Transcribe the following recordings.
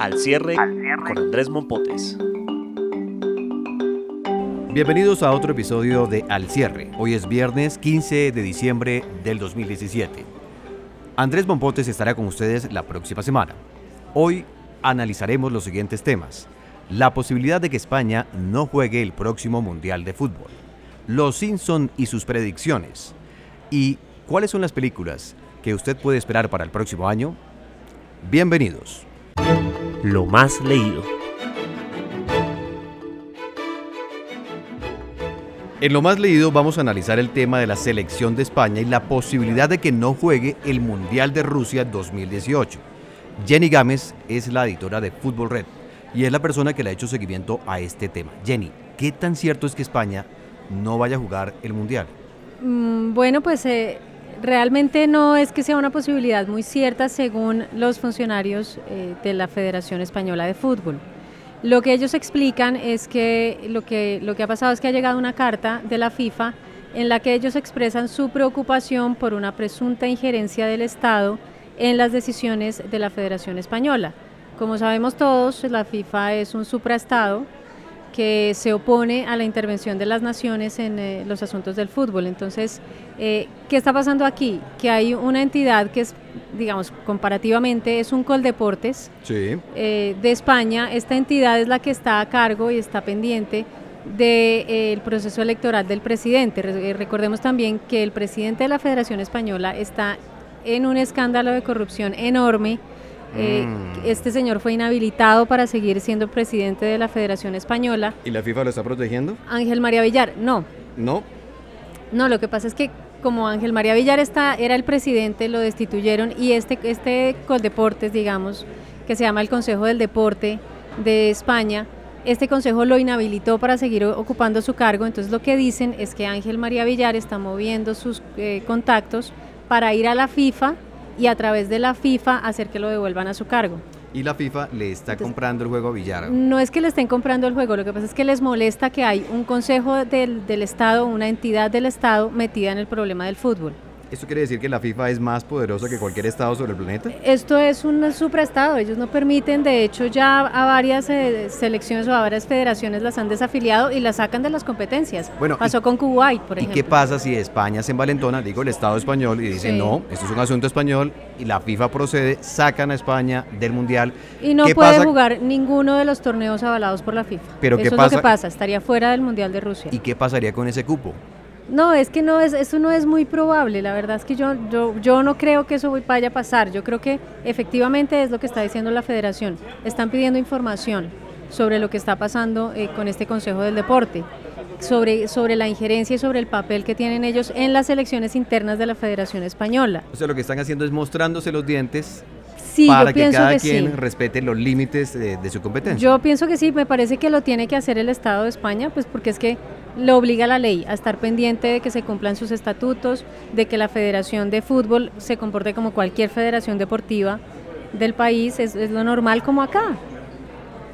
Al cierre, con Andrés Mompotes. Bienvenidos a otro episodio de Al cierre. Hoy es viernes 15 de diciembre del 2017. Andrés Mompotes estará con ustedes la próxima semana. Hoy analizaremos los siguientes temas. La posibilidad de que España no juegue el próximo Mundial de Fútbol. Los Simpson y sus predicciones. ¿Y cuáles son las películas que usted puede esperar para el próximo año? Bienvenidos. Lo más leído. En lo más leído vamos a analizar el tema de la selección de España y la posibilidad de que no juegue el Mundial de Rusia 2018. Jenny Gámez es la editora de Fútbol Red y es la persona que le ha hecho seguimiento a este tema. Jenny, ¿qué tan cierto es que España no vaya a jugar el Mundial? Mm, bueno, pues eh, realmente no es que sea una posibilidad muy cierta según los funcionarios eh, de la Federación Española de Fútbol. Lo que ellos explican es que lo, que lo que ha pasado es que ha llegado una carta de la FIFA en la que ellos expresan su preocupación por una presunta injerencia del Estado en las decisiones de la Federación Española. Como sabemos todos, la FIFA es un supraestado que se opone a la intervención de las naciones en eh, los asuntos del fútbol. Entonces, eh, ¿qué está pasando aquí? Que hay una entidad que es, digamos, comparativamente es un Coldeportes Sí. eh, de España. Esta entidad es la que está a cargo y está pendiente del proceso electoral del presidente. Re- eh, recordemos también que el presidente de la Federación Española está en un escándalo de corrupción enorme. Eh, Mm. Este señor fue inhabilitado para seguir siendo presidente de la Federación Española. ¿Y la FIFA lo está protegiendo? Ángel María Villar, no, No. no, lo que pasa es que como Ángel María Villar está, era el presidente, lo destituyeron y este, este Coldeportes, digamos, que se llama el Consejo del Deporte de España, este consejo lo inhabilitó para seguir ocupando su cargo, entonces lo que dicen es que Ángel María Villar está moviendo sus eh, contactos para ir a la FIFA y a través de la FIFA hacer que lo devuelvan a su cargo. Y la FIFA le está Entonces- comprando el juego a Villar. No es que le estén comprando el juego, lo que pasa es que les molesta que hay un consejo del, del Estado, una entidad del Estado metida en el problema del fútbol. ¿Esto quiere decir que la FIFA es más poderosa que cualquier estado sobre el planeta? Esto es un supraestado, ellos no permiten, de hecho ya a varias eh, selecciones o a varias federaciones las han desafiliado y las sacan de las competencias. Bueno, Pasó y- con Kuwait, por ¿Y ejemplo. qué pasa si España se envalentona, digo el Estado español, y dice Sí. no, esto es un asunto español, y la FIFA procede, sacan a España del Mundial? Y no ¿Qué puede pasa- jugar ninguno de los torneos avalados por la FIFA. Pero ¿qué Eso es lo pasa- que pasa, estaría fuera del Mundial de Rusia. ¿Y qué pasaría con ese cupo? No, es que no es, eso no es muy probable. La verdad es que yo, yo, yo no creo que eso vaya a pasar. Yo creo que efectivamente es lo que está diciendo la Federación. Están pidiendo información sobre lo que está pasando eh, con este Consejo del Deporte, sobre, sobre la injerencia y sobre el papel que tienen ellos en las elecciones internas de la Federación Española. O sea, lo que están haciendo es mostrándose los dientes Sí, para que cada que quien sí. respete los límites de, de su competencia. Yo pienso que sí, me parece que lo tiene que hacer el Estado de España, pues porque es que lo obliga la ley a estar pendiente de que se cumplan sus estatutos, de que la Federación de Fútbol se comporte como cualquier federación deportiva del país, es, es lo normal como acá.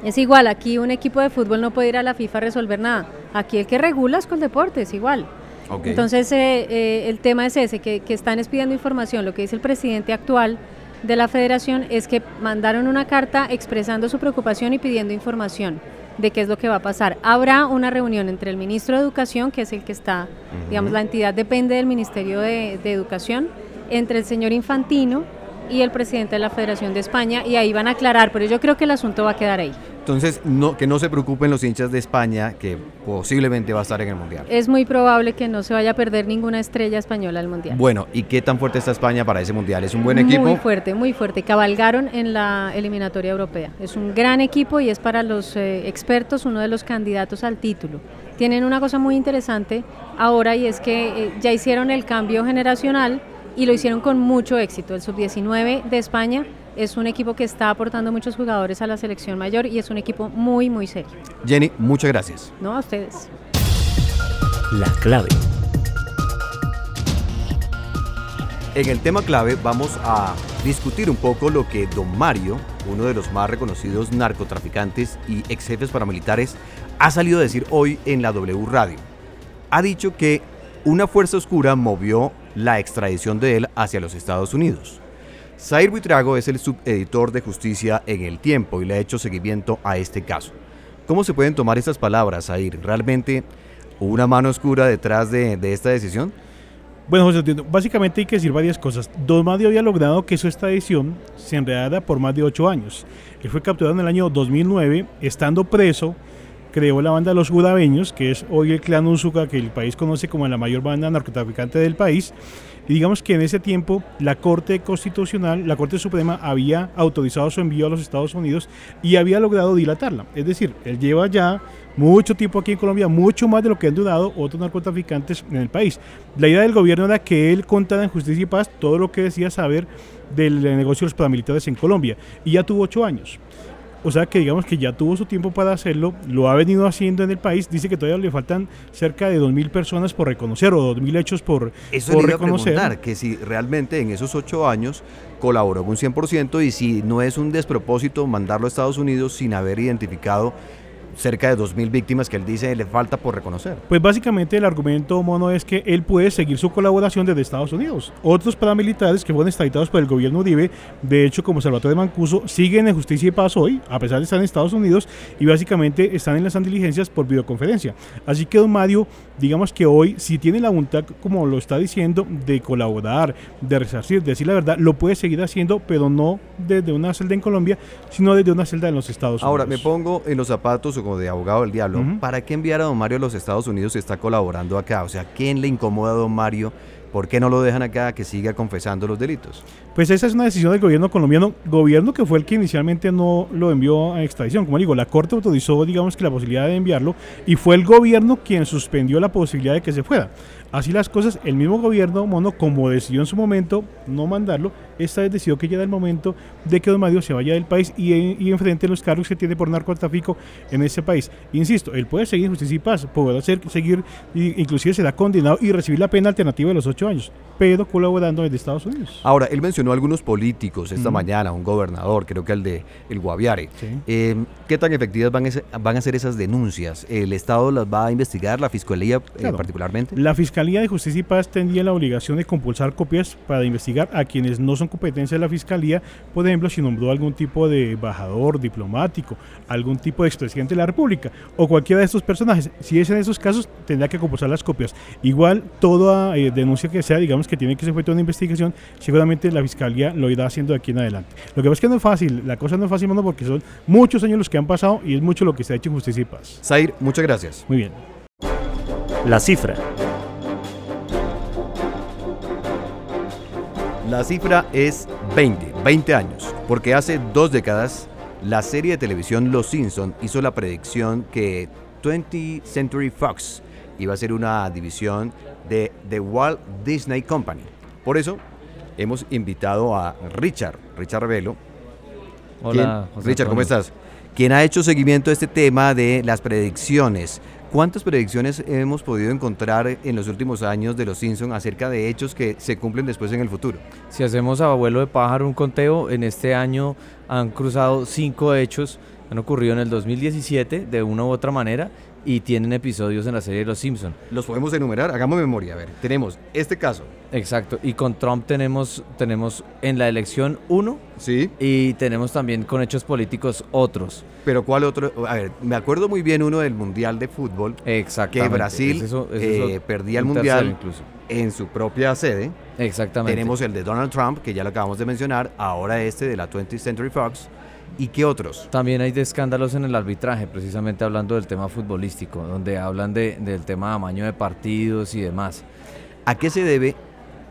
Es igual, aquí un equipo de fútbol no puede ir a la FIFA a resolver nada. Aquí el que regula es con deportes, igual. Ok. Entonces, eh, eh, el tema es ese, que, que están es pidiendo información. Lo que dice el presidente actual de la federación es que mandaron una carta expresando su preocupación y pidiendo información de qué es lo que va a pasar. Habrá una reunión entre el ministro de Educación, que es el que está, digamos, la entidad depende del Ministerio de, de Educación, entre el señor Infantino y el presidente de la Federación de España, y ahí van a aclarar, pero yo creo que el asunto va a quedar ahí. Entonces, no, que no se preocupen los hinchas de España, que posiblemente va a estar en el Mundial. Es muy probable que no se vaya a perder ninguna estrella española al Mundial. Bueno, ¿y qué tan fuerte está España para ese Mundial? ¿Es un buen equipo? Muy fuerte, muy fuerte. Cabalgaron en la eliminatoria europea. Es un gran equipo y es para los eh, expertos uno de los candidatos al título. Tienen una cosa muy interesante ahora y es que eh, ya hicieron el cambio generacional y lo hicieron con mucho éxito. El sub-19 de España es un equipo que está aportando muchos jugadores a la selección mayor y es un equipo muy, muy serio. Jenny, muchas gracias. No, a ustedes. La clave. En el tema clave vamos a discutir un poco lo que don Mario, uno de los más reconocidos narcotraficantes y ex jefes paramilitares, ha salido a decir hoy en la W Radio. Ha dicho que una fuerza oscura movió la extradición de él hacia los Estados Unidos. Zair Buitrago es el subeditor de justicia en El Tiempo y le ha hecho seguimiento a este caso. ¿Cómo se pueden tomar estas palabras, Zair? ¿Realmente una mano oscura detrás de, de esta decisión? Bueno, José, básicamente hay que decir varias cosas. Don Mario había logrado que su extradición se enredara por más de ocho años. Él fue capturado en el año 2009, estando preso, creó la banda Los Gudabeños, que es hoy el clan Unzuka, que el país conoce como la mayor banda narcotraficante del país. Y digamos que en ese tiempo la Corte Constitucional, la Corte Suprema había autorizado su envío a los Estados Unidos y había logrado dilatarla. Es decir, él lleva ya mucho tiempo aquí en Colombia, mucho más de lo que han durado otros narcotraficantes en el país. La idea del gobierno era que él contara en justicia y paz todo lo que decía saber del negocio de los paramilitares en Colombia. Y ya tuvo ocho años. O sea que digamos que ya tuvo su tiempo para hacerlo, lo ha venido haciendo en el país, dice que todavía le faltan cerca de 2.000 personas por reconocer o 2.000 hechos por, Eso por le iba a reconocer. que si realmente en esos ocho años colaboró un 100% y si no es un despropósito mandarlo a Estados Unidos sin haber identificado cerca de 2.000 víctimas que él dice le falta por reconocer. Pues básicamente el argumento mono es que él puede seguir su colaboración desde Estados Unidos. Otros paramilitares que fueron extraditados por el gobierno Uribe, de hecho como Salvatore Mancuso, siguen en justicia y paz hoy, a pesar de estar en Estados Unidos, y básicamente están en las diligencias por videoconferencia. Así que don Mario, digamos que hoy, si tiene la voluntad, como lo está diciendo, de colaborar, de resarcir, de decir la verdad, lo puede seguir haciendo, pero no desde una celda en Colombia, sino desde una celda en los Estados Ahora, me Unidos. pongo en los zapatos o como de abogado del diablo. ¿Para qué enviar a don Mario a los Estados Unidos si está colaborando acá? O sea, ¿quién le incomoda a don Mario? ¿Por qué no lo dejan acá que siga confesando los delitos? Pues esa es una decisión del gobierno colombiano, gobierno que fue el que inicialmente no lo envió a extradición. Como digo, la Corte autorizó, digamos que la posibilidad de enviarlo y fue el gobierno quien suspendió la posibilidad de que se fuera. Así las cosas, el mismo gobierno mono, como decidió en su momento no mandarlo, esta vez decidió que ya era el momento de que Don Mario se vaya del país y, y enfrente los cargos que tiene por narcotráfico en ese país. Insisto, él puede seguir en justicia y paz, puede hacer, seguir, inclusive será condenado y recibir la pena alternativa de los ocho años, pero colaborando desde Estados Unidos. Ahora, él mencionó a algunos políticos esta mañana, un gobernador, creo que el de el Guaviare. Sí. Eh, ¿Qué tan efectivas van a, ser, van a ser esas denuncias? ¿El Estado las va a investigar, la Fiscalía eh, Claro. particularmente? La Fiscalía de Justicia y Paz tendría la obligación de compulsar copias para investigar a quienes no son competencia de la Fiscalía, por ejemplo, si nombró algún tipo de embajador diplomático, algún tipo de expresidente de la República o cualquiera de estos personajes. Si es en esos casos, tendrá que compulsar las copias. Igual, toda eh, denuncia que sea, digamos que tiene que ser objeto de una investigación, seguramente la Fiscalía lo irá haciendo de aquí en adelante. Lo que pasa es que no es fácil, la cosa no es fácil, mano, porque son muchos años los que han pasado y es mucho lo que se ha hecho en Justicia y Paz. Zair, muchas gracias. Muy bien. La cifra. La cifra es 20, 20 años, porque hace dos décadas la serie de televisión Los Simpson hizo la predicción que 20th Century Fox iba a ser una división de The Walt Disney Company. Por eso hemos invitado a Richard, Richard Revelo. Hola, José Richard, ¿cómo estás? Quien ha hecho seguimiento a este tema de las predicciones. ¿Cuántas predicciones hemos podido encontrar en los últimos años de Los Simpson acerca de hechos que se cumplen después en el futuro? Si hacemos a abuelo de pájaro un conteo, en este año han cruzado cinco hechos, han ocurrido en el 2017 de una u otra manera y tienen episodios en la serie de Los Simpson. Los podemos enumerar, hagamos memoria. A ver, tenemos este caso. Exacto. Y con Trump tenemos, tenemos en la elección uno Sí. y tenemos también con hechos políticos otros. Pero ¿cuál otro? A ver, me acuerdo muy bien uno del Mundial de Fútbol, Exactamente. que Brasil es eh, perdía el Mundial incluso. en su propia sede. Exactamente. Tenemos el de Donald Trump, que ya lo acabamos de mencionar, ahora este de la 20th Century Fox. ¿Y qué otros? También hay de escándalos en el arbitraje, precisamente hablando del tema futbolístico, donde hablan de- del tema de amaño de partidos y demás. ¿A qué se debe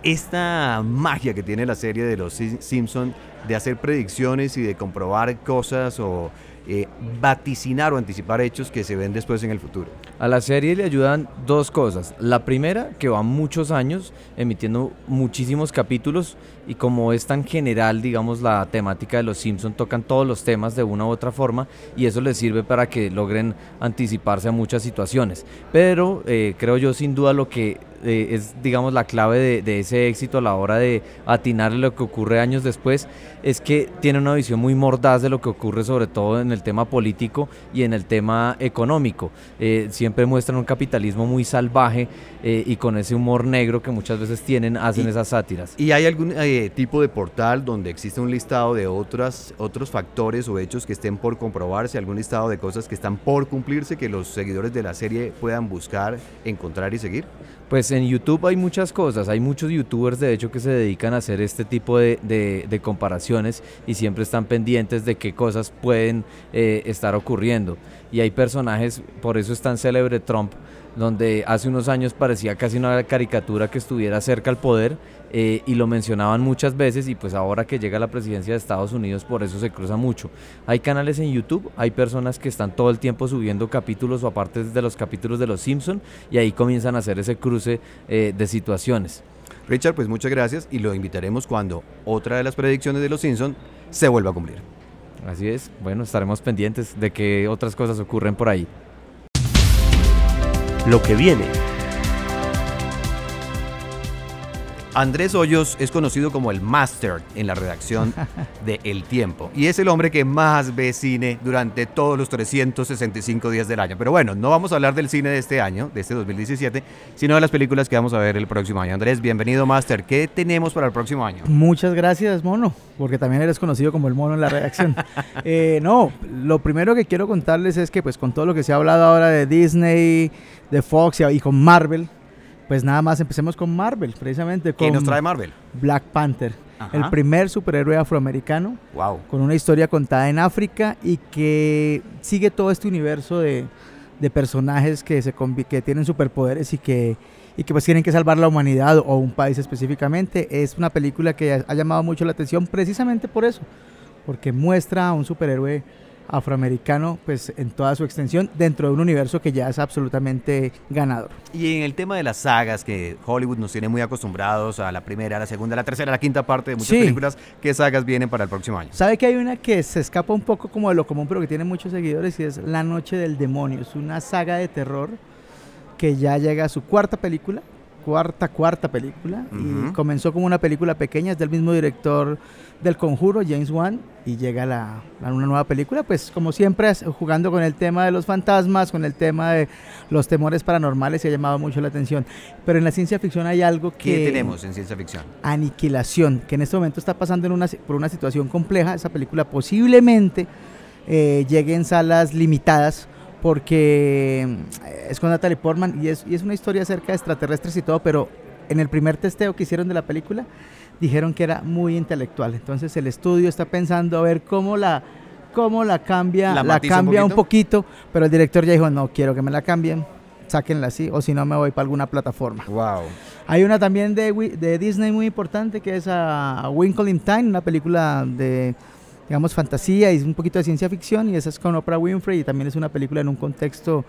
esta magia que tiene la serie de los Sim- Simpson de hacer predicciones y de comprobar cosas o eh, vaticinar o anticipar hechos que se ven después en el futuro. A la serie le ayudan dos cosas. La primera, que va muchos años emitiendo muchísimos capítulos y como es tan general, digamos, la temática de los Simpsons, tocan todos los temas de una u otra forma y eso les sirve para que logren anticiparse a muchas situaciones. Pero eh, creo yo sin duda lo que eh, es, digamos, la clave de, de, ese éxito a la hora de atinar lo que ocurre años después, es que tiene una visión muy mordaz de lo que ocurre sobre todo en el tema político y en el tema económico. Eh, siempre muestran un capitalismo muy salvaje eh, y con ese humor negro que muchas veces tienen, hacen esas sátiras. ¿Y hay algún eh, tipo de portal donde existe un listado de otras, otros factores o hechos que estén por comprobarse, algún listado de cosas que están por cumplirse que los seguidores de la serie puedan buscar, encontrar y seguir? Pues en YouTube hay muchas cosas, hay muchos youtubers de hecho que se dedican a hacer este tipo de, de- comparaciones y siempre están pendientes de qué cosas pueden eh, estar ocurriendo. Y hay personajes, por eso es tan célebre Trump, donde hace unos años parecía casi una caricatura que estuviera cerca al poder eh, y lo mencionaban muchas veces y pues ahora que llega la presidencia de Estados Unidos por eso se cruza mucho. Hay canales en YouTube, hay personas que están todo el tiempo subiendo capítulos o aparte de los capítulos de Los Simpson y ahí comienzan a hacer ese cruce eh, de situaciones. Richard, pues muchas gracias y lo invitaremos cuando otra de las predicciones de los Simpson se vuelva a cumplir. Así es, bueno, estaremos pendientes de que otras cosas ocurren por ahí. Lo que viene. Andrés Hoyos es conocido como el máster en la redacción de El Tiempo y es el hombre que más ve cine durante todos los 365 días del año. Pero bueno, no vamos a hablar del cine de este año, de este 2017, sino de las películas que vamos a ver el próximo año. Andrés, bienvenido máster. ¿Qué tenemos para el próximo año? Muchas gracias, Mono, porque también eres conocido como el Mono en la redacción. Eh, no, lo primero que quiero contarles es que pues con todo lo que se ha hablado ahora de Disney, de Fox y con Marvel, pues nada más empecemos con Marvel, precisamente ¿Qué con nos trae Marvel? Black Panther, Ajá. el primer superhéroe afroamericano Wow. con una historia contada en África y que sigue todo este universo de, de personajes que, se, que tienen superpoderes y que, y que pues tienen que salvar la humanidad o un país específicamente. Es una película que ha llamado mucho la atención precisamente por eso, porque muestra a un superhéroe afroamericano pues en toda su extensión dentro de un universo que ya es absolutamente ganador. Y en el tema de las sagas que Hollywood nos tiene muy acostumbrados a la primera, la segunda, la tercera, la quinta parte de muchas Sí. películas, ¿qué sagas vienen para el próximo año? ¿Sabe que hay una que se escapa un poco como de lo común, pero que tiene muchos seguidores y es La Noche del Demonio? Es una saga de terror que ya llega a su cuarta película, cuarta, cuarta película, y comenzó como una película pequeña, es del mismo director del Conjuro, James Wan, y llega la, a una nueva película, pues como siempre jugando con el tema de los fantasmas, con el tema de los temores paranormales, se ha llamado mucho la atención. Pero en la ciencia ficción hay algo que... ¿Qué tenemos en ciencia ficción? Aniquilación, que en este momento está pasando en una, por una situación compleja. Esa película posiblemente eh, llegue en salas limitadas porque mm, es con Natalie Portman y es, y es una historia acerca de extraterrestres y todo, pero en el primer testeo que hicieron de la película dijeron que era muy intelectual. Entonces el estudio está pensando a ver cómo la cómo la cambia, ¿La la, matiza un cambia un poquito? pero el director ya dijo, no quiero que me la cambien, sáquenla así, o si no me voy para alguna plataforma. Wow. Hay una también de, de Disney muy importante que es a Winkle in Time, una película de, digamos, fantasía y un poquito de ciencia ficción, y esa es con Oprah Winfrey y también es una película en un contexto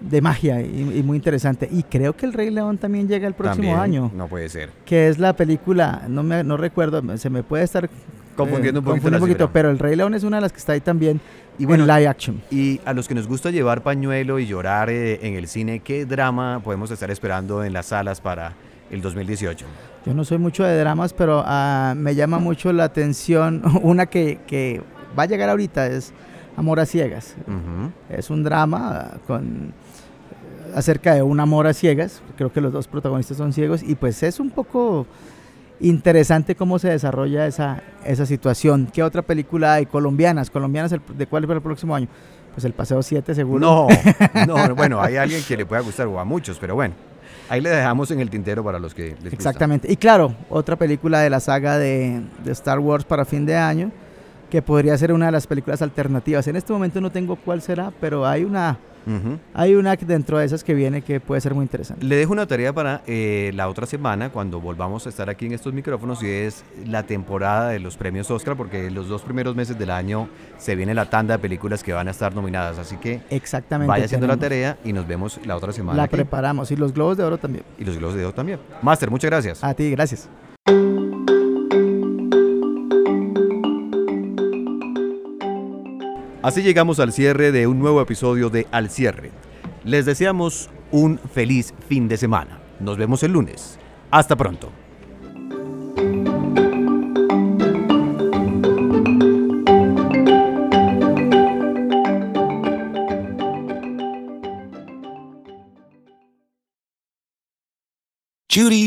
de magia y, y muy interesante. Y creo que El Rey León también llega el próximo También, año, No puede ser. que es la película, no, me, no recuerdo, se me puede estar Confundiendo eh, un poquito confundiendo la un poquito, pero El Rey León es una de las que está ahí también Y bueno, en live action. Y a los que nos gusta llevar pañuelo y llorar eh, en el cine, ¿qué drama podemos estar esperando en las salas para el 2018? Yo no soy mucho de dramas, pero ah, me llama mucho la atención una que, que va a llegar ahorita, es Amor a Ciegas. Es un drama con acerca de un amor a ciegas. Creo que los dos protagonistas son ciegos y pues es un poco interesante cómo se desarrolla esa, esa situación. ¿Qué otra película hay? Colombianas. ¿Colombianas el- de cuál para el próximo año? Pues el Paseo 7 seguro. No, no, bueno, hay alguien que le pueda gustar o a muchos, pero bueno, ahí le dejamos en el tintero para los que les gusta. Exactamente. Y claro, otra película de la saga de, de Star Wars para fin de año, que podría ser una de las películas alternativas. En este momento no tengo cuál será, pero hay una hay una dentro de esas que viene que puede ser muy interesante. Le dejo una tarea para eh, la otra semana, cuando volvamos a estar aquí en estos micrófonos, y es la temporada de los premios Oscar, porque los dos primeros meses del año se viene la tanda de películas que van a estar nominadas. Así que Exactamente. vaya haciendo la tarea y nos vemos la otra semana. La aquí. preparamos y los globos de oro también. y los globos de oro también. Master, muchas gracias. A ti, gracias. Así llegamos al cierre de un nuevo episodio de Al Cierre. Les deseamos un feliz fin de semana. Nos vemos el lunes. Hasta pronto.